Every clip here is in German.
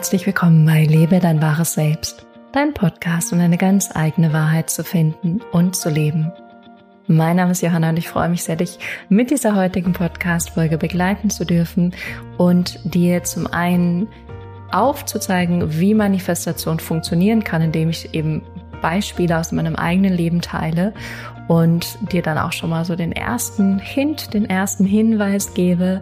Herzlich willkommen bei Lebe dein wahres Selbst, dein Podcast, um deine ganz eigene Wahrheit zu finden und zu leben. Mein Name ist Johanna und ich freue mich sehr, dich mit dieser heutigen Podcast-Folge begleiten zu dürfen und dir zum einen aufzuzeigen, wie Manifestation funktionieren kann, indem ich eben Beispiele aus meinem eigenen Leben teile und dir dann auch schon mal so den ersten Hint, den ersten Hinweis gebe,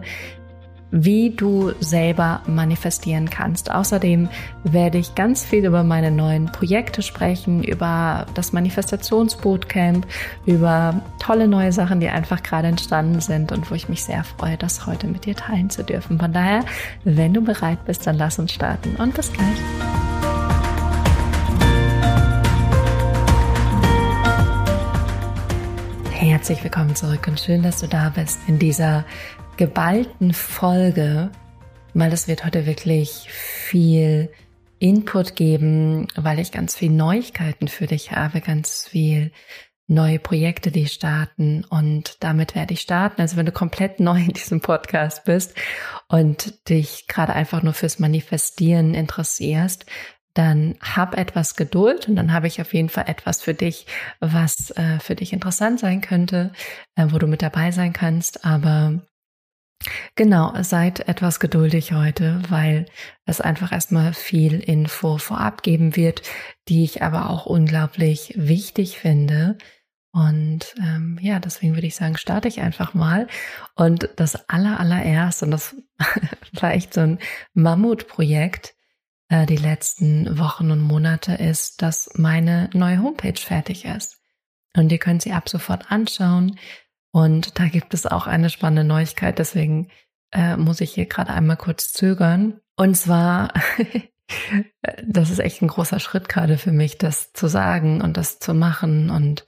wie du selber manifestieren kannst. Außerdem werde ich ganz viel über meine neuen Projekte sprechen, über das Manifestationsbootcamp, über tolle neue Sachen, die einfach gerade entstanden sind und wo ich mich sehr freue, das heute mit dir teilen zu dürfen. Von daher, wenn du bereit bist, dann lass uns starten und bis gleich. Herzlich willkommen zurück und schön, dass du da bist in dieser geballten Folge, weil es wird heute wirklich viel Input geben, weil ich ganz viel Neuigkeiten für dich habe, ganz viel neue Projekte, die starten und damit werde ich starten. Also wenn du komplett neu in diesem Podcast bist und dich gerade einfach nur fürs Manifestieren interessierst, dann hab etwas Geduld und dann habe ich auf jeden Fall etwas für dich, was äh, für dich interessant sein könnte, äh, wo du mit dabei sein kannst. Aber Genau, seid etwas geduldig heute, weil es einfach erstmal viel Info vorab geben wird, die ich aber auch unglaublich wichtig finde. Und ähm, ja, deswegen würde ich sagen, starte ich einfach mal. Und das aller, allererste, und das war echt so ein Mammutprojekt, äh, die letzten Wochen und Monate, ist, dass meine neue Homepage fertig ist. Und ihr könnt sie ab sofort anschauen. Und da gibt es auch eine spannende Neuigkeit, deswegen äh, muss ich hier gerade einmal kurz zögern. Und zwar, das ist echt ein großer Schritt gerade für mich, das zu sagen und das zu machen. Und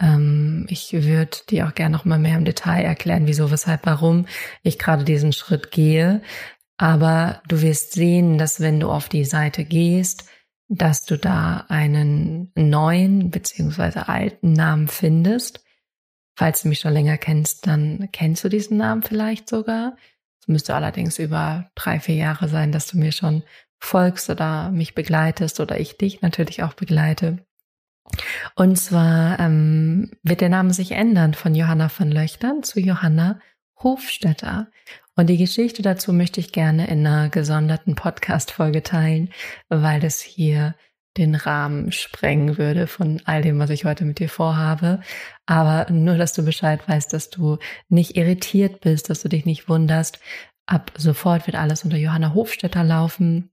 ähm, ich würde dir auch gerne noch mal mehr im Detail erklären, wieso, weshalb, warum ich gerade diesen Schritt gehe. Aber du wirst sehen, dass wenn du auf die Seite gehst, dass du da einen neuen beziehungsweise alten Namen findest. Falls du mich schon länger kennst, dann kennst du diesen Namen vielleicht sogar. Es müsste allerdings über drei, vier Jahre sein, dass du mir schon folgst oder mich begleitest oder ich dich natürlich auch begleite. Und zwar ähm, wird der Name sich ändern von Johanna von Löchtern zu Johanna Hofstetter. Und die Geschichte dazu möchte ich gerne in einer gesonderten Podcast-Folge teilen, weil es hier den Rahmen sprengen würde von all dem, was ich heute mit dir vorhabe. Aber nur, dass du Bescheid weißt, dass du nicht irritiert bist, dass du dich nicht wunderst. Ab sofort wird alles unter Johanna Hofstetter laufen.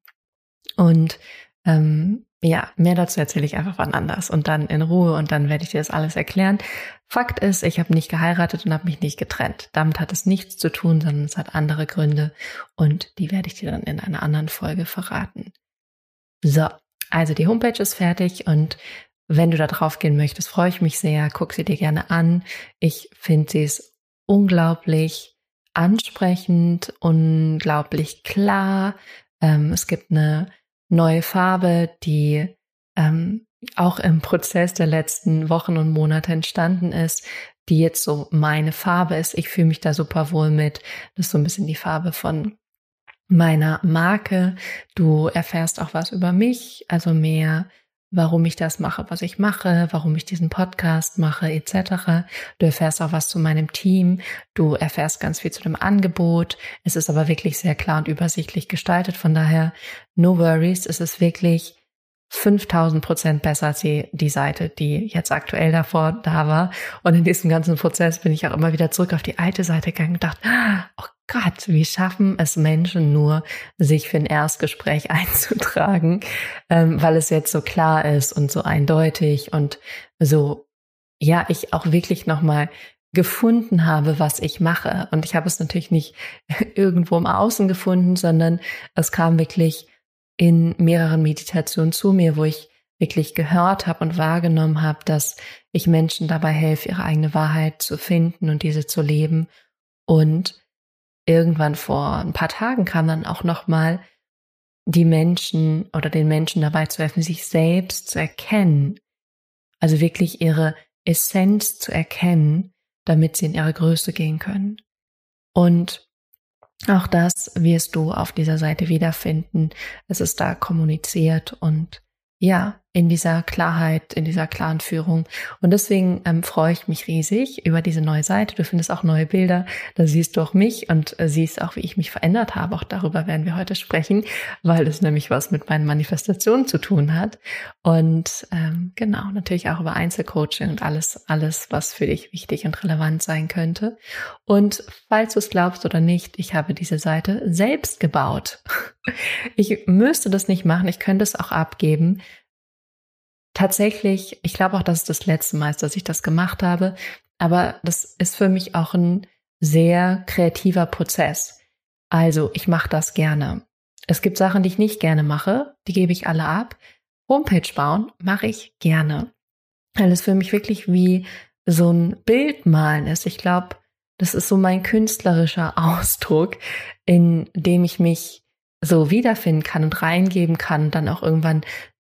Und ähm, ja, mehr dazu erzähle ich einfach wann anders und dann in Ruhe und dann werde ich dir das alles erklären. Fakt ist, ich habe nicht geheiratet und habe mich nicht getrennt. Damit hat es nichts zu tun, sondern es hat andere Gründe und die werde ich dir dann in einer anderen Folge verraten. So, also die Homepage ist fertig und wenn du da drauf gehen möchtest, freue ich mich sehr. Guck sie dir gerne an. Ich finde sie ist unglaublich ansprechend, unglaublich klar. Ähm, es gibt eine neue Farbe, die ähm, auch im Prozess der letzten Wochen und Monate entstanden ist, die jetzt so meine Farbe ist. Ich fühle mich da super wohl mit. Das ist so ein bisschen die Farbe von meiner Marke. Du erfährst auch was über mich, also mehr, warum ich das mache, was ich mache, warum ich diesen Podcast mache, etc. Du erfährst auch was zu meinem Team. Du erfährst ganz viel zu dem Angebot. Es ist aber wirklich sehr klar und übersichtlich gestaltet. Von daher, no worries. Es ist wirklich 5000 Prozent besser als die, die Seite, die jetzt aktuell davor da war. Und in diesem ganzen Prozess bin ich auch immer wieder zurück auf die alte Seite gegangen und dachte, oh Gott, wie schaffen es Menschen nur, sich für ein Erstgespräch einzutragen, ähm, weil es jetzt so klar ist und so eindeutig und so, ja, ich auch wirklich nochmal gefunden habe, was ich mache. Und ich habe es natürlich nicht irgendwo im Außen gefunden, sondern es kam wirklich in mehreren Meditationen zu mir, wo ich wirklich gehört habe und wahrgenommen habe, dass ich Menschen dabei helfe, ihre eigene Wahrheit zu finden und diese zu leben. Und irgendwann vor ein paar Tagen kam dann auch noch mal die Menschen oder den Menschen dabei zu helfen, sich selbst zu erkennen. Also wirklich ihre Essenz zu erkennen, damit sie in ihre Größe gehen können. Und Auch das wirst du auf dieser Seite wiederfinden. Es ist da kommuniziert und ja, in dieser Klarheit, in dieser klaren Führung. Und deswegen ähm, freue ich mich riesig über diese neue Seite. Du findest auch neue Bilder. Da siehst du auch mich und äh, siehst auch, wie ich mich verändert habe. Auch darüber werden wir heute sprechen, weil das nämlich was mit meinen Manifestationen zu tun hat. Und ähm, genau, natürlich auch über Einzelcoaching und alles, alles, was für dich wichtig und relevant sein könnte. Und falls du es glaubst oder nicht, ich habe diese Seite selbst gebaut. Ich müsste das nicht machen. Ich könnte es auch abgeben tatsächlich, ich glaube auch, dass es das letzte Mal ist, dass ich das gemacht habe, aber das ist für mich auch ein sehr kreativer Prozess. Also ich mache das gerne. Es gibt Sachen, die ich nicht gerne mache, die gebe ich alle ab. Homepage bauen mache ich gerne, weil es für mich wirklich wie so ein Bild malen ist. Ich glaube, das ist so mein künstlerischer Ausdruck, in dem ich mich so wiederfinden kann und reingeben kann und dann auch irgendwann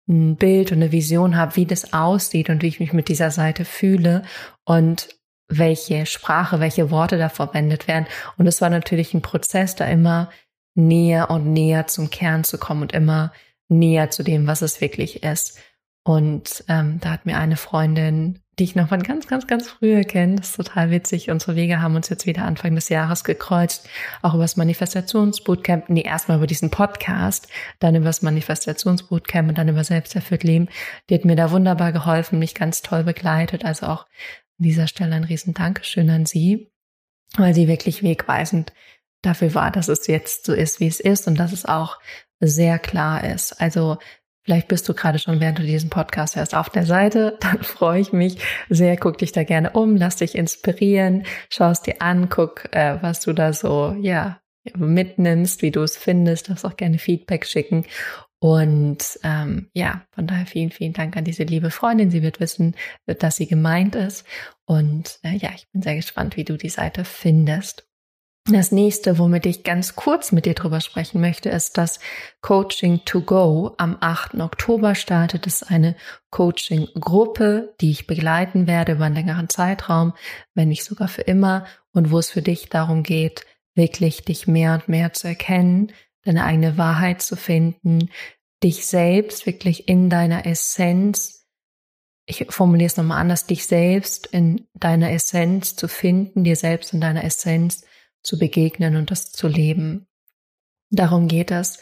ein Bild und eine Vision habe, wie das aussieht und wie ich mich mit dieser Seite fühle und welche Sprache, welche Worte da verwendet werden. Und es war natürlich ein Prozess, da immer näher und näher zum Kern zu kommen und immer näher zu dem, was es wirklich ist. Und ähm, da hat mir eine Freundin die ich noch von ganz, ganz, ganz früher kenne. Das ist total witzig. Unsere Wege haben uns jetzt wieder Anfang des Jahres gekreuzt, auch über das Manifestationsbootcamp. Nee, erstmal über diesen Podcast, dann über das Manifestationsbootcamp und dann über Selbsterfüllt Leben. Die hat mir da wunderbar geholfen, mich ganz toll begleitet. Also auch an dieser Stelle ein riesen Dankeschön an sie, weil sie wirklich wegweisend dafür war, dass es jetzt so ist, wie es ist und dass es auch sehr klar ist. Also Vielleicht bist du gerade schon, während du diesen Podcast hörst, auf der Seite. Dann freue ich mich sehr. Guck dich da gerne um, lass dich inspirieren, schau es dir an, guck, äh, was du da so, ja, mitnimmst, wie du es findest. Darfst auch gerne Feedback schicken. Und ähm, ja, von daher vielen, vielen Dank an diese liebe Freundin. Sie wird wissen, dass sie gemeint ist. Und äh, ja, ich bin sehr gespannt, wie du die Seite findest. Das nächste, womit ich ganz kurz mit dir drüber sprechen möchte, ist das Coaching to Go. Am 8. Oktober startet es eine Coaching-Gruppe, die ich begleiten werde über einen längeren Zeitraum, wenn nicht sogar für immer, und wo es für dich darum geht, wirklich dich mehr und mehr zu erkennen, deine eigene Wahrheit zu finden, dich selbst wirklich in deiner Essenz, ich formuliere es nochmal anders, dich selbst in deiner Essenz zu finden, dir selbst in deiner Essenz zu begegnen und das zu leben. Darum geht es.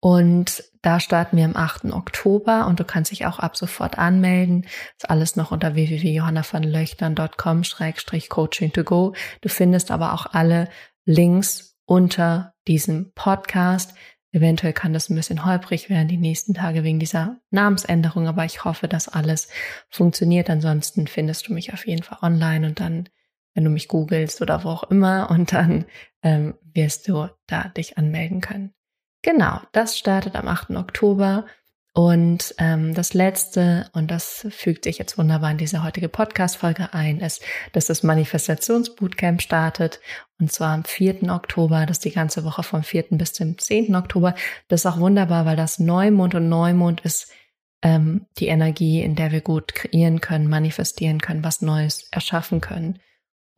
Und da starten wir am 8. Oktober und du kannst dich auch ab sofort anmelden. Das ist alles noch unter www.johannavanlöchtern.com-coaching to go. Du findest aber auch alle Links unter diesem Podcast. Eventuell kann das ein bisschen holprig werden die nächsten Tage wegen dieser Namensänderung, aber ich hoffe, dass alles funktioniert. Ansonsten findest du mich auf jeden Fall online und dann wenn du mich googelst oder wo auch immer und dann ähm, wirst du da dich anmelden können. Genau, das startet am 8. Oktober und ähm, das letzte, und das fügt sich jetzt wunderbar in diese heutige Podcast-Folge ein, ist, dass das Manifestationsbootcamp startet. Und zwar am 4. Oktober, das ist die ganze Woche vom 4. bis zum 10. Oktober. Das ist auch wunderbar, weil das Neumond und Neumond ist ähm, die Energie, in der wir gut kreieren können, manifestieren können, was Neues erschaffen können.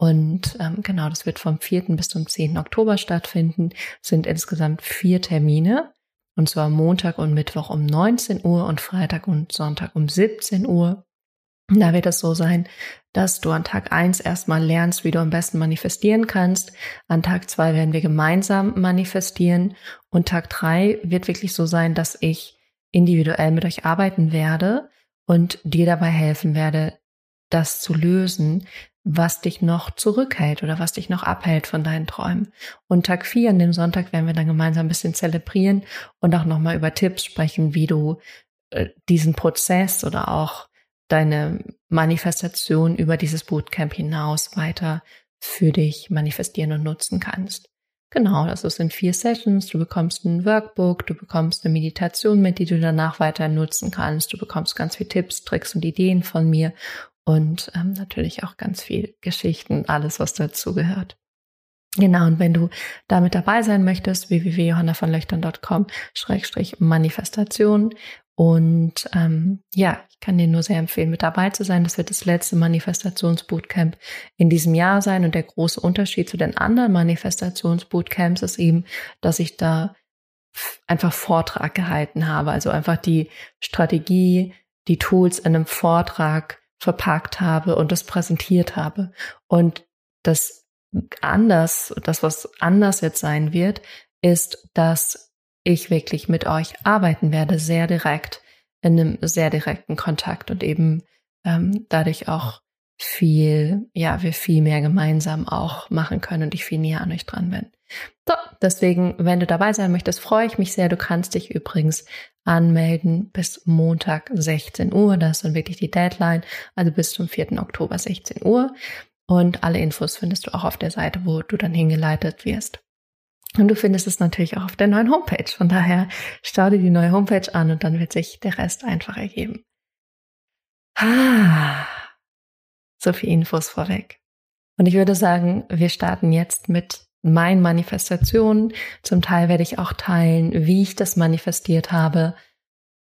Und ähm, genau, das wird vom 4. bis zum 10. Oktober stattfinden. Sind insgesamt vier Termine. Und zwar Montag und Mittwoch um 19 Uhr und Freitag und Sonntag um 17 Uhr. Da wird es so sein, dass du an Tag 1 erstmal lernst, wie du am besten manifestieren kannst. An Tag 2 werden wir gemeinsam manifestieren. Und Tag 3 wird wirklich so sein, dass ich individuell mit euch arbeiten werde und dir dabei helfen werde, das zu lösen, was dich noch zurückhält oder was dich noch abhält von deinen Träumen. Und Tag 4, an dem Sonntag, werden wir dann gemeinsam ein bisschen zelebrieren und auch nochmal über Tipps sprechen, wie du äh, diesen Prozess oder auch deine Manifestation über dieses Bootcamp hinaus weiter für dich manifestieren und nutzen kannst. Genau, das ist in vier Sessions. Du bekommst ein Workbook, du bekommst eine Meditation mit, die du danach weiter nutzen kannst. Du bekommst ganz viele Tipps, Tricks und Ideen von mir und ähm, natürlich auch ganz viel Geschichten, alles, was dazu gehört. Genau, und wenn du damit dabei sein möchtest, www.johannavonlöchtern.com Schrägstrich Manifestation Und ähm, ja, ich kann dir nur sehr empfehlen, mit dabei zu sein. Das wird das letzte Manifestationsbootcamp in diesem Jahr sein. Und der große Unterschied zu den anderen Manifestationsbootcamps ist eben, dass ich da einfach Vortrag gehalten habe. Also einfach die Strategie, die Tools in einem Vortrag verpackt habe und das präsentiert habe. Und das anders, das was anders jetzt sein wird, ist, dass ich wirklich mit euch arbeiten werde, sehr direkt, in einem sehr direkten Kontakt und eben ähm, dadurch auch viel, ja, wir viel mehr gemeinsam auch machen können und ich viel näher an euch dran bin. So, deswegen, wenn du dabei sein möchtest, freue ich mich sehr. Du kannst dich übrigens anmelden bis Montag 16 Uhr. Das ist dann wirklich die Deadline, also bis zum 4. Oktober 16 Uhr. Und alle Infos findest du auch auf der Seite, wo du dann hingeleitet wirst. Und du findest es natürlich auch auf der neuen Homepage. Von daher schau dir die neue Homepage an und dann wird sich der Rest einfach ergeben. Ah, so viel Infos vorweg. Und ich würde sagen, wir starten jetzt mit meinen Manifestationen. Zum Teil werde ich auch teilen, wie ich das manifestiert habe.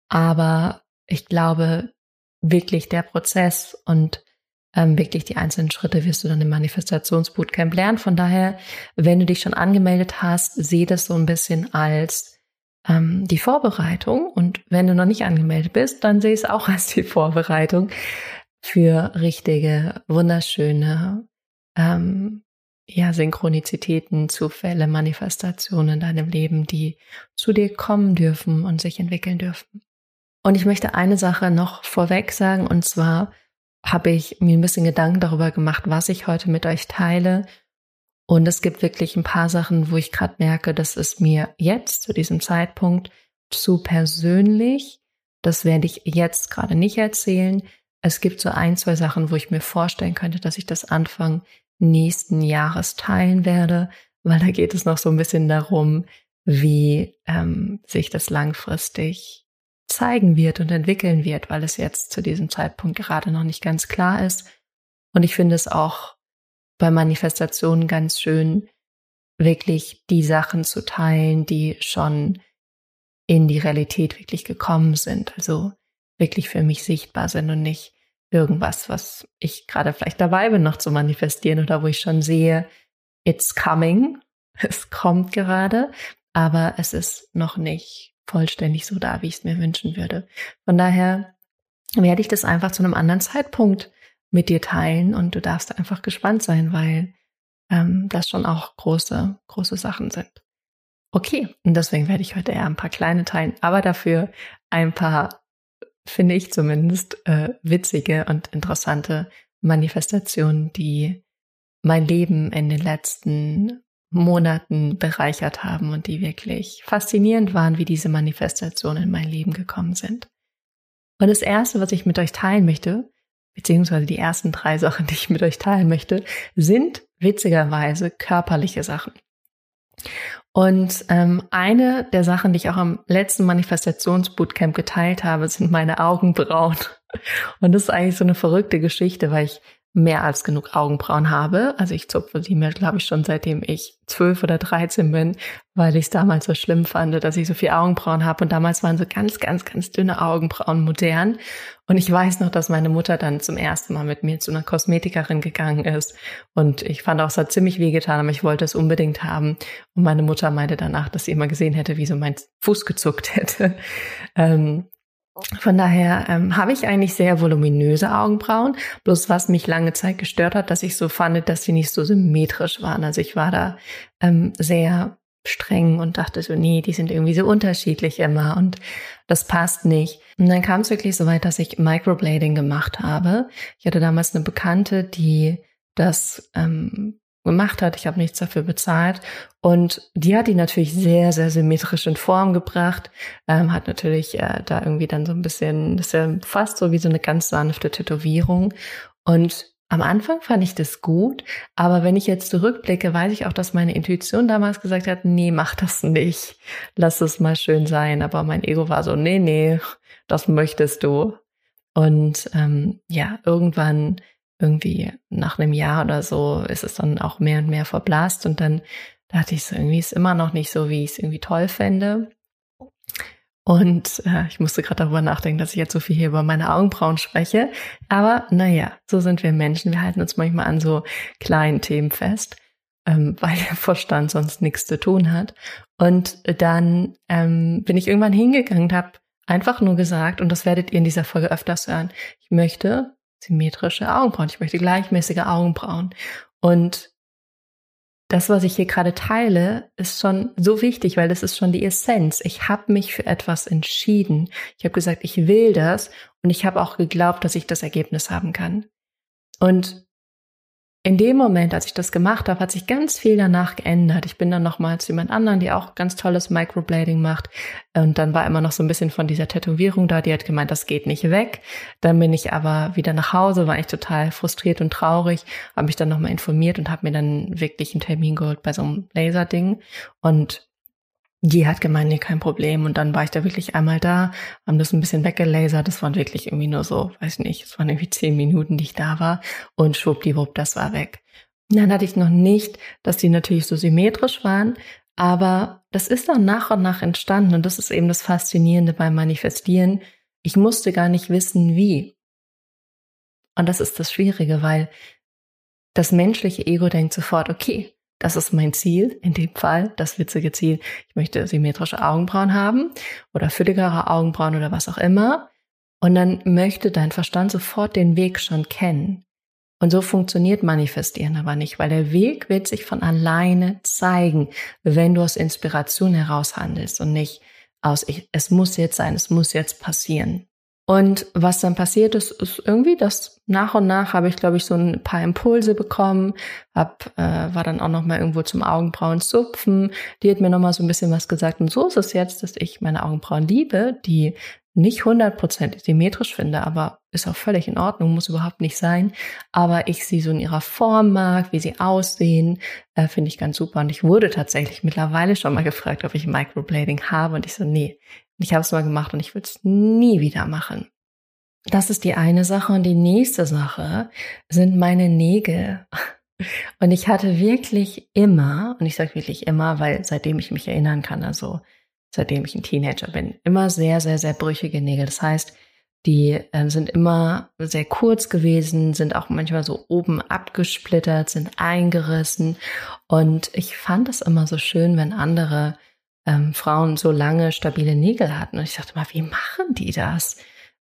Aber ich glaube, wirklich der Prozess und ähm, wirklich die einzelnen Schritte wirst du dann im Manifestationsbootcamp lernen. Von daher, wenn du dich schon angemeldet hast, sehe das so ein bisschen als ähm, die Vorbereitung. Und wenn du noch nicht angemeldet bist, dann sehe es auch als die Vorbereitung für richtige, wunderschöne, ähm, ja, Synchronizitäten, Zufälle, Manifestationen in deinem Leben, die zu dir kommen dürfen und sich entwickeln dürfen. Und ich möchte eine Sache noch vorweg sagen, und zwar, habe ich mir ein bisschen Gedanken darüber gemacht, was ich heute mit euch teile. Und es gibt wirklich ein paar Sachen, wo ich gerade merke, das ist mir jetzt zu diesem Zeitpunkt zu persönlich. Das werde ich jetzt gerade nicht erzählen. Es gibt so ein, zwei Sachen, wo ich mir vorstellen könnte, dass ich das Anfang nächsten Jahres teilen werde, weil da geht es noch so ein bisschen darum, wie ähm, sich das langfristig zeigen wird und entwickeln wird, weil es jetzt zu diesem Zeitpunkt gerade noch nicht ganz klar ist. Und ich finde es auch bei Manifestationen ganz schön, wirklich die Sachen zu teilen, die schon in die Realität wirklich gekommen sind, also wirklich für mich sichtbar sind und nicht irgendwas, was ich gerade vielleicht dabei bin, noch zu manifestieren oder wo ich schon sehe, it's coming, es kommt gerade, aber es ist noch nicht vollständig so da, wie ich es mir wünschen würde. Von daher werde ich das einfach zu einem anderen Zeitpunkt mit dir teilen und du darfst einfach gespannt sein, weil ähm, das schon auch große, große Sachen sind. Okay, und deswegen werde ich heute eher ein paar kleine teilen, aber dafür ein paar, finde ich zumindest, äh, witzige und interessante Manifestationen, die mein Leben in den letzten Monaten bereichert haben und die wirklich faszinierend waren, wie diese Manifestationen in mein Leben gekommen sind. Und das Erste, was ich mit euch teilen möchte, beziehungsweise die ersten drei Sachen, die ich mit euch teilen möchte, sind witzigerweise körperliche Sachen. Und ähm, eine der Sachen, die ich auch am letzten Manifestationsbootcamp geteilt habe, sind meine Augenbrauen. Und das ist eigentlich so eine verrückte Geschichte, weil ich mehr als genug Augenbrauen habe. Also ich zupfe die mir, glaube ich, schon seitdem ich zwölf oder dreizehn bin, weil ich es damals so schlimm fand, dass ich so viel Augenbrauen habe. Und damals waren so ganz, ganz, ganz dünne Augenbrauen modern. Und ich weiß noch, dass meine Mutter dann zum ersten Mal mit mir zu einer Kosmetikerin gegangen ist. Und ich fand auch, es hat ziemlich wehgetan, aber ich wollte es unbedingt haben. Und meine Mutter meinte danach, dass sie immer gesehen hätte, wie so mein Fuß gezuckt hätte. Ähm, von daher ähm, habe ich eigentlich sehr voluminöse Augenbrauen. Bloß was mich lange Zeit gestört hat, dass ich so fand, dass sie nicht so symmetrisch waren. Also ich war da ähm, sehr streng und dachte so, nee, die sind irgendwie so unterschiedlich immer und das passt nicht. Und dann kam es wirklich so weit, dass ich Microblading gemacht habe. Ich hatte damals eine Bekannte, die das ähm, gemacht hat. Ich habe nichts dafür bezahlt. Und die hat die natürlich sehr, sehr symmetrisch in Form gebracht. Ähm, hat natürlich äh, da irgendwie dann so ein bisschen, das ist ja fast so wie so eine ganz sanfte Tätowierung. Und am Anfang fand ich das gut, aber wenn ich jetzt zurückblicke, weiß ich auch, dass meine Intuition damals gesagt hat, nee, mach das nicht. Lass es mal schön sein. Aber mein Ego war so, nee, nee, das möchtest du. Und ähm, ja, irgendwann irgendwie nach einem Jahr oder so ist es dann auch mehr und mehr verblasst und dann dachte ich so, irgendwie ist immer noch nicht so, wie ich es irgendwie toll fände. Und äh, ich musste gerade darüber nachdenken, dass ich jetzt so viel hier über meine Augenbrauen spreche. Aber naja, so sind wir Menschen. Wir halten uns manchmal an so kleinen Themen fest, ähm, weil der Verstand sonst nichts zu tun hat. Und dann ähm, bin ich irgendwann hingegangen und habe einfach nur gesagt, und das werdet ihr in dieser Folge öfters hören, ich möchte symmetrische Augenbrauen, ich möchte gleichmäßige Augenbrauen. Und das, was ich hier gerade teile, ist schon so wichtig, weil das ist schon die Essenz. Ich habe mich für etwas entschieden. Ich habe gesagt, ich will das und ich habe auch geglaubt, dass ich das Ergebnis haben kann. Und in dem Moment, als ich das gemacht habe, hat sich ganz viel danach geändert. Ich bin dann nochmal zu jemand anderen, die auch ganz tolles Microblading macht. Und dann war immer noch so ein bisschen von dieser Tätowierung da. Die hat gemeint, das geht nicht weg. Dann bin ich aber wieder nach Hause, war ich total frustriert und traurig, habe mich dann nochmal informiert und habe mir dann wirklich einen Termin geholt bei so einem Laserding. Und die hat gemeint, nee, kein Problem. Und dann war ich da wirklich einmal da, haben das ein bisschen weggelasert. Das waren wirklich irgendwie nur so, weiß nicht, es waren irgendwie zehn Minuten, die ich da war. Und schwuppdiwupp, das war weg. Dann hatte ich noch nicht, dass die natürlich so symmetrisch waren, aber das ist dann nach und nach entstanden. Und das ist eben das Faszinierende beim Manifestieren. Ich musste gar nicht wissen, wie. Und das ist das Schwierige, weil das menschliche Ego denkt sofort, okay, das ist mein Ziel, in dem Fall, das witzige Ziel. Ich möchte symmetrische Augenbrauen haben oder fülligere Augenbrauen oder was auch immer. Und dann möchte dein Verstand sofort den Weg schon kennen. Und so funktioniert Manifestieren aber nicht, weil der Weg wird sich von alleine zeigen, wenn du aus Inspiration heraus handelst und nicht aus, ich, es muss jetzt sein, es muss jetzt passieren. Und was dann passiert ist, ist irgendwie, dass nach und nach habe ich, glaube ich, so ein paar Impulse bekommen, hab, äh, war dann auch noch mal irgendwo zum Augenbrauen zupfen. Die hat mir noch mal so ein bisschen was gesagt. Und so ist es jetzt, dass ich meine Augenbrauen liebe, die nicht hundertprozentig symmetrisch finde, aber ist auch völlig in Ordnung, muss überhaupt nicht sein. Aber ich sie so in ihrer Form mag, wie sie aussehen, äh, finde ich ganz super. Und ich wurde tatsächlich mittlerweile schon mal gefragt, ob ich Microblading habe. Und ich so, nee, ich habe es mal gemacht und ich will es nie wieder machen. Das ist die eine Sache. Und die nächste Sache sind meine Nägel. Und ich hatte wirklich immer, und ich sage wirklich immer, weil seitdem ich mich erinnern kann, also seitdem ich ein Teenager bin, immer sehr, sehr, sehr brüchige Nägel. Das heißt, die äh, sind immer sehr kurz gewesen, sind auch manchmal so oben abgesplittert, sind eingerissen. Und ich fand es immer so schön, wenn andere ähm, Frauen so lange stabile Nägel hatten. Und ich dachte mal, wie machen die das?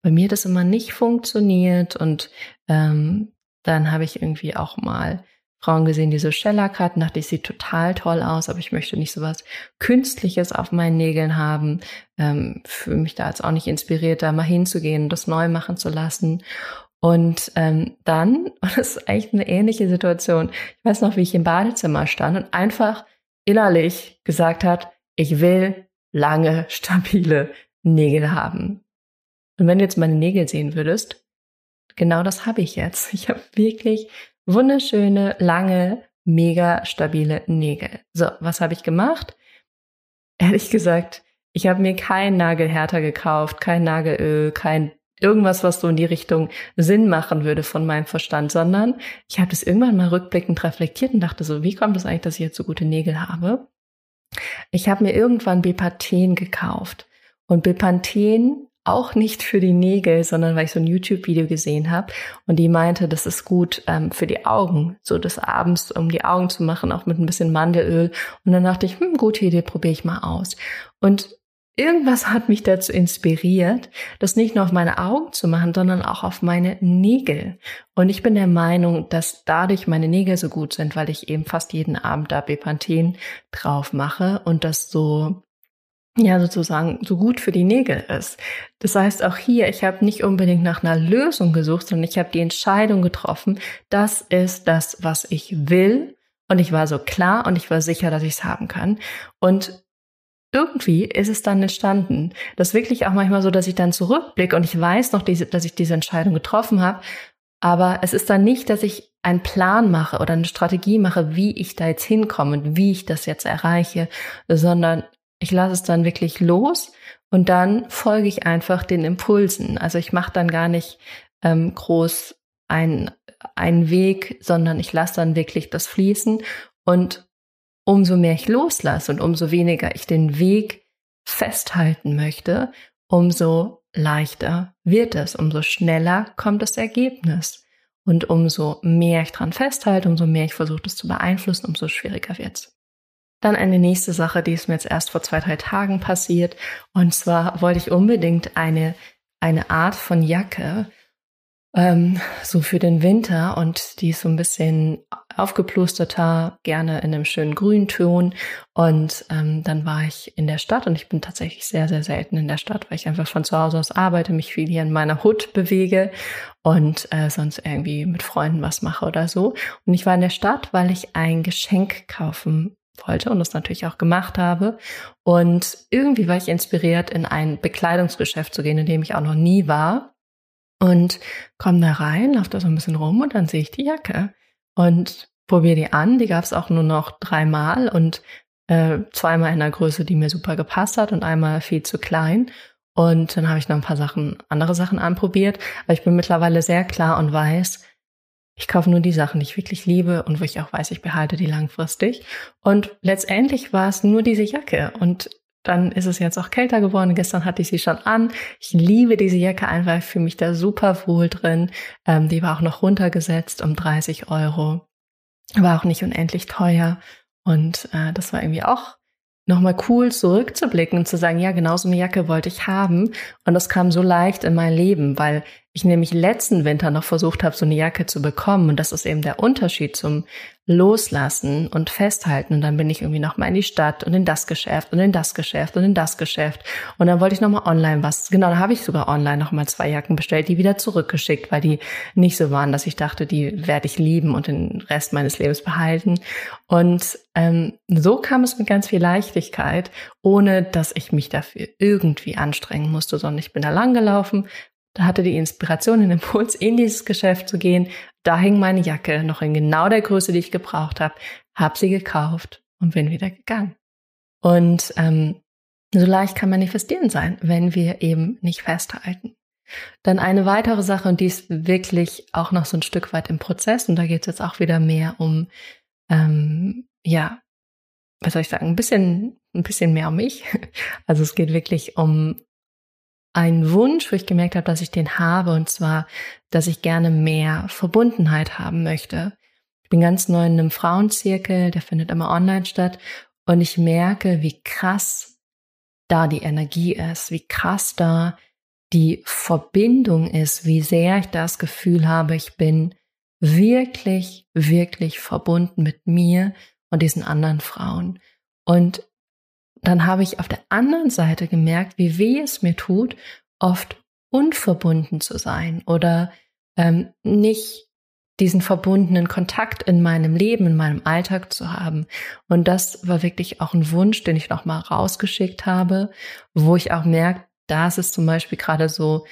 Bei mir hat das immer nicht funktioniert und ähm, dann habe ich irgendwie auch mal Frauen gesehen, die so Shellac hatten, dachte ich, sieht total toll aus, aber ich möchte nicht so was Künstliches auf meinen Nägeln haben. Ähm, für mich da jetzt auch nicht inspiriert, da mal hinzugehen, das neu machen zu lassen. Und ähm, dann, und das ist eigentlich eine ähnliche Situation, ich weiß noch, wie ich im Badezimmer stand und einfach innerlich gesagt hat, ich will lange, stabile Nägel haben. Und wenn du jetzt meine Nägel sehen würdest, genau das habe ich jetzt. Ich habe wirklich wunderschöne, lange, mega stabile Nägel. So, was habe ich gemacht? Ehrlich gesagt, ich habe mir kein Nagelhärter gekauft, kein Nagelöl, kein irgendwas, was so in die Richtung Sinn machen würde von meinem Verstand, sondern ich habe das irgendwann mal rückblickend reflektiert und dachte so, wie kommt es das eigentlich, dass ich jetzt so gute Nägel habe? Ich habe mir irgendwann Bepanthen gekauft. Und Bepanthen auch nicht für die Nägel, sondern weil ich so ein YouTube-Video gesehen habe und die meinte, das ist gut ähm, für die Augen, so des Abends, um die Augen zu machen, auch mit ein bisschen Mandelöl. Und dann dachte ich, hm, gute Idee, probiere ich mal aus. Und irgendwas hat mich dazu inspiriert, das nicht nur auf meine Augen zu machen, sondern auch auf meine Nägel. Und ich bin der Meinung, dass dadurch meine Nägel so gut sind, weil ich eben fast jeden Abend da Bepanthen drauf mache und das so ja sozusagen so gut für die Nägel ist. Das heißt auch hier, ich habe nicht unbedingt nach einer Lösung gesucht, sondern ich habe die Entscheidung getroffen, das ist das, was ich will. Und ich war so klar und ich war sicher, dass ich es haben kann. Und irgendwie ist es dann entstanden. Das ist wirklich auch manchmal so, dass ich dann zurückblicke und ich weiß noch, dass ich diese Entscheidung getroffen habe. Aber es ist dann nicht, dass ich einen Plan mache oder eine Strategie mache, wie ich da jetzt hinkomme und wie ich das jetzt erreiche, sondern ich lasse es dann wirklich los und dann folge ich einfach den Impulsen. Also ich mache dann gar nicht ähm, groß einen, einen Weg, sondern ich lasse dann wirklich das fließen und umso mehr ich loslasse und umso weniger ich den Weg festhalten möchte, umso leichter wird es, umso schneller kommt das Ergebnis. Und umso mehr ich dran festhalte, umso mehr ich versuche, das zu beeinflussen, umso schwieriger wird's. Dann eine nächste Sache, die ist mir jetzt erst vor zwei, drei Tagen passiert. Und zwar wollte ich unbedingt eine, eine Art von Jacke, ähm, so für den Winter und die ist so ein bisschen aufgeplusterter, gerne in einem schönen Grünton. Und ähm, dann war ich in der Stadt und ich bin tatsächlich sehr, sehr selten in der Stadt, weil ich einfach von zu Hause aus arbeite, mich viel hier in meiner Hut bewege und äh, sonst irgendwie mit Freunden was mache oder so. Und ich war in der Stadt, weil ich ein Geschenk kaufen wollte und das natürlich auch gemacht habe. Und irgendwie war ich inspiriert, in ein Bekleidungsgeschäft zu gehen, in dem ich auch noch nie war und komme da rein, laufe da so ein bisschen rum und dann sehe ich die Jacke und probiere die an. Die gab es auch nur noch dreimal und äh, zweimal in einer Größe, die mir super gepasst hat und einmal viel zu klein. Und dann habe ich noch ein paar Sachen, andere Sachen anprobiert. Aber ich bin mittlerweile sehr klar und weiß, ich kaufe nur die Sachen, die ich wirklich liebe und wo ich auch weiß, ich behalte die langfristig. Und letztendlich war es nur diese Jacke. Und dann ist es jetzt auch kälter geworden. Gestern hatte ich sie schon an. Ich liebe diese Jacke einfach. Ich fühle mich da super wohl drin. Ähm, die war auch noch runtergesetzt um 30 Euro. War auch nicht unendlich teuer. Und äh, das war irgendwie auch nochmal cool zurückzublicken und zu sagen, ja, genau so eine Jacke wollte ich haben. Und das kam so leicht in mein Leben, weil ich nämlich letzten Winter noch versucht habe, so eine Jacke zu bekommen. Und das ist eben der Unterschied zum Loslassen und Festhalten. Und dann bin ich irgendwie nochmal in die Stadt und in das Geschäft und in das Geschäft und in das Geschäft. Und dann wollte ich nochmal online was. Genau, da habe ich sogar online nochmal zwei Jacken bestellt, die wieder zurückgeschickt, weil die nicht so waren, dass ich dachte, die werde ich lieben und den Rest meines Lebens behalten. Und ähm, so kam es mit ganz viel Leichtigkeit, ohne dass ich mich dafür irgendwie anstrengen musste, sondern ich bin da lang gelaufen, da hatte die Inspiration, den Impuls, in dieses Geschäft zu gehen. Da hing meine Jacke noch in genau der Größe, die ich gebraucht habe, habe sie gekauft und bin wieder gegangen. Und ähm, so leicht kann manifestieren sein, wenn wir eben nicht festhalten. Dann eine weitere Sache, und die ist wirklich auch noch so ein Stück weit im Prozess, und da geht es jetzt auch wieder mehr um, ähm, ja, was soll ich sagen, ein bisschen, ein bisschen mehr um mich. Also es geht wirklich um ein Wunsch, wo ich gemerkt habe, dass ich den habe, und zwar, dass ich gerne mehr Verbundenheit haben möchte. Ich bin ganz neu in einem Frauenzirkel, der findet immer online statt, und ich merke, wie krass da die Energie ist, wie krass da die Verbindung ist, wie sehr ich das Gefühl habe, ich bin wirklich, wirklich verbunden mit mir und diesen anderen Frauen. Und dann habe ich auf der anderen Seite gemerkt, wie weh es mir tut, oft unverbunden zu sein oder ähm, nicht diesen verbundenen Kontakt in meinem Leben, in meinem Alltag zu haben. Und das war wirklich auch ein Wunsch, den ich nochmal rausgeschickt habe, wo ich auch merke, da ist es zum Beispiel gerade so,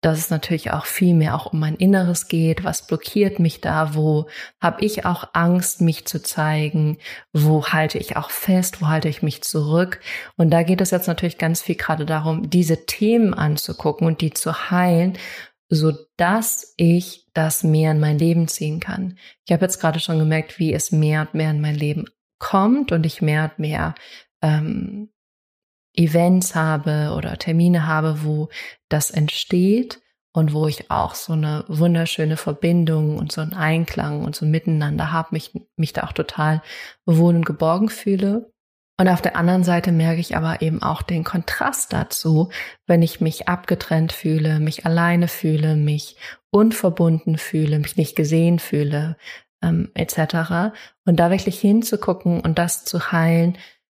dass es natürlich auch viel mehr auch um mein Inneres geht. Was blockiert mich da? Wo habe ich auch Angst, mich zu zeigen? Wo halte ich auch fest? Wo halte ich mich zurück? Und da geht es jetzt natürlich ganz viel gerade darum, diese Themen anzugucken und die zu heilen, so dass ich das mehr in mein Leben ziehen kann. Ich habe jetzt gerade schon gemerkt, wie es mehr und mehr in mein Leben kommt und ich mehr und mehr ähm, Events habe oder Termine habe, wo das entsteht und wo ich auch so eine wunderschöne Verbindung und so einen Einklang und so ein Miteinander habe, mich, mich da auch total wohl und geborgen fühle. Und auf der anderen Seite merke ich aber eben auch den Kontrast dazu, wenn ich mich abgetrennt fühle, mich alleine fühle, mich unverbunden fühle, mich nicht gesehen fühle, ähm, etc. Und da wirklich hinzugucken und das zu heilen,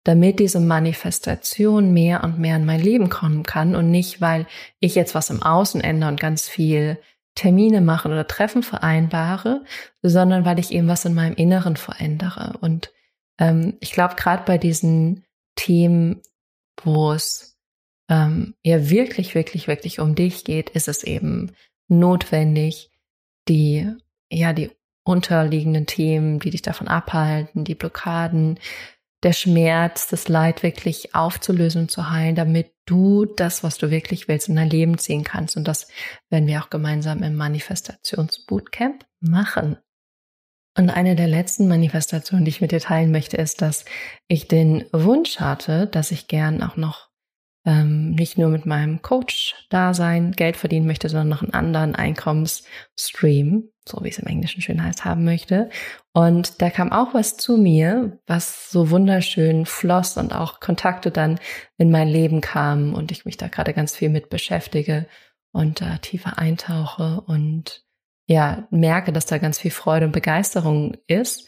damit diese Manifestation mehr und mehr in mein Leben kommen kann und nicht, weil ich jetzt was im Außen ändere und ganz viel Termine mache oder Treffen vereinbare, sondern weil ich eben was in meinem Inneren verändere. Und ähm, ich glaube, gerade bei diesen Themen, wo es ähm, ja wirklich, wirklich, wirklich um dich geht, ist es eben notwendig, die, ja, die unterliegenden Themen, die dich davon abhalten, die Blockaden, der Schmerz, das Leid wirklich aufzulösen und zu heilen, damit du das, was du wirklich willst, in dein Leben ziehen kannst. Und das werden wir auch gemeinsam im Manifestationsbootcamp machen. Und eine der letzten Manifestationen, die ich mit dir teilen möchte, ist, dass ich den Wunsch hatte, dass ich gern auch noch ähm, nicht nur mit meinem Coach-Dasein Geld verdienen möchte, sondern noch einen anderen Einkommensstream, so wie es im Englischen schön heißt, haben möchte. Und da kam auch was zu mir, was so wunderschön floss und auch Kontakte dann in mein Leben kamen und ich mich da gerade ganz viel mit beschäftige und da tiefer eintauche und ja, merke, dass da ganz viel Freude und Begeisterung ist.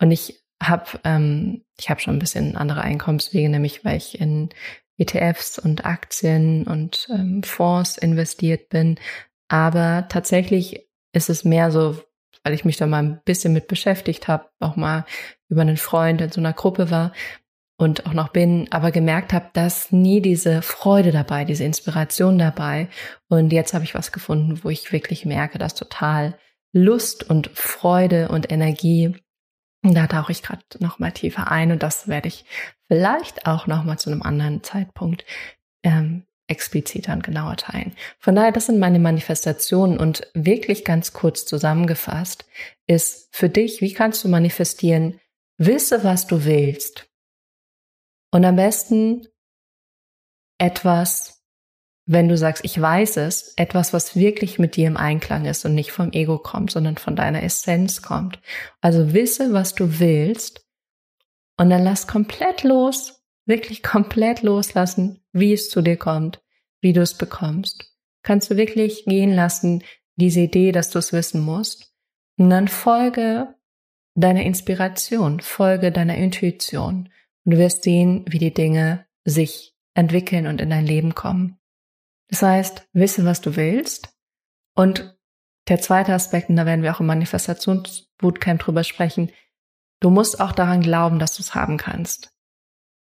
Und ich habe ähm, ich habe schon ein bisschen andere Einkommenswege, nämlich weil ich in ETFs und Aktien und ähm, Fonds investiert bin. Aber tatsächlich ist es mehr so, weil ich mich da mal ein bisschen mit beschäftigt habe, auch mal über einen Freund in so einer Gruppe war und auch noch bin, aber gemerkt habe, dass nie diese Freude dabei, diese Inspiration dabei. Und jetzt habe ich was gefunden, wo ich wirklich merke, dass total Lust und Freude und Energie da tauche ich gerade noch mal tiefer ein und das werde ich vielleicht auch noch mal zu einem anderen Zeitpunkt ähm, expliziter und genauer teilen. Von daher, das sind meine Manifestationen und wirklich ganz kurz zusammengefasst ist für dich, wie kannst du manifestieren? Wisse, was du willst. Und am besten etwas, wenn du sagst, ich weiß es, etwas, was wirklich mit dir im Einklang ist und nicht vom Ego kommt, sondern von deiner Essenz kommt. Also wisse, was du willst und dann lass komplett los, wirklich komplett loslassen, wie es zu dir kommt, wie du es bekommst. Kannst du wirklich gehen lassen, diese Idee, dass du es wissen musst. Und dann folge deiner Inspiration, folge deiner Intuition. Und du wirst sehen, wie die Dinge sich entwickeln und in dein Leben kommen. Das heißt, wisse, was du willst. Und der zweite Aspekt, und da werden wir auch im Manifestationsbootcamp drüber sprechen, du musst auch daran glauben, dass du es haben kannst.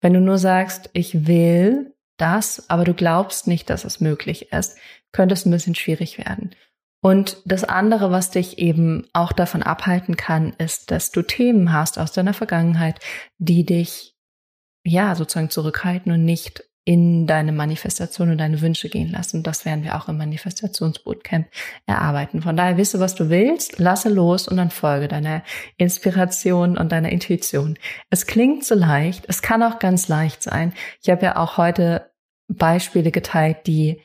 Wenn du nur sagst, ich will das, aber du glaubst nicht, dass es möglich ist, könnte es ein bisschen schwierig werden. Und das andere, was dich eben auch davon abhalten kann, ist, dass du Themen hast aus deiner Vergangenheit, die dich ja sozusagen zurückhalten und nicht in deine Manifestation und deine Wünsche gehen lassen. Das werden wir auch im Manifestationsbootcamp erarbeiten. Von daher wisse, was du willst, lasse los und dann folge deiner Inspiration und deiner Intuition. Es klingt so leicht, es kann auch ganz leicht sein. Ich habe ja auch heute Beispiele geteilt, die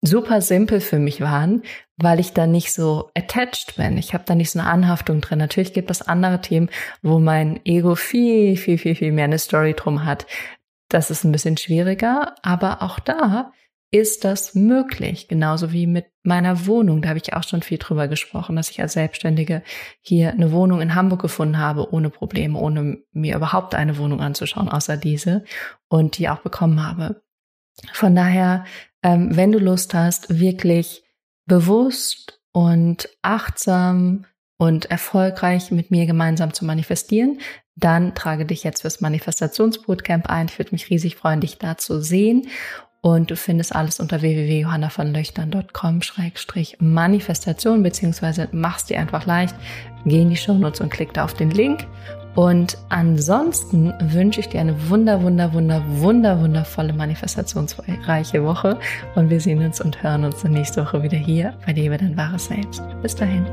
super simpel für mich waren, weil ich da nicht so attached bin. Ich habe da nicht so eine Anhaftung drin. Natürlich gibt es andere Themen, wo mein Ego viel, viel, viel, viel mehr eine Story drum hat. Das ist ein bisschen schwieriger, aber auch da ist das möglich. Genauso wie mit meiner Wohnung. Da habe ich auch schon viel drüber gesprochen, dass ich als Selbstständige hier eine Wohnung in Hamburg gefunden habe, ohne Probleme, ohne mir überhaupt eine Wohnung anzuschauen, außer diese und die auch bekommen habe. Von daher, ähm, wenn du Lust hast, wirklich bewusst und achtsam und erfolgreich mit mir gemeinsam zu manifestieren, dann trage dich jetzt fürs Manifestationsbootcamp ein. Ich würde mich riesig freuen, dich da zu sehen. Und du findest alles unter www.johannavonlöchtern.com-manifestation, beziehungsweise machst dir einfach leicht, geh in die Shownotes und klick da auf den Link. Und ansonsten wünsche ich dir eine wunder, wunder, wunder, wunder, wundervolle manifestationsreiche Woche. Und wir sehen uns und hören uns nächste Woche wieder hier bei Lebe dein wahres Selbst. Bis dahin.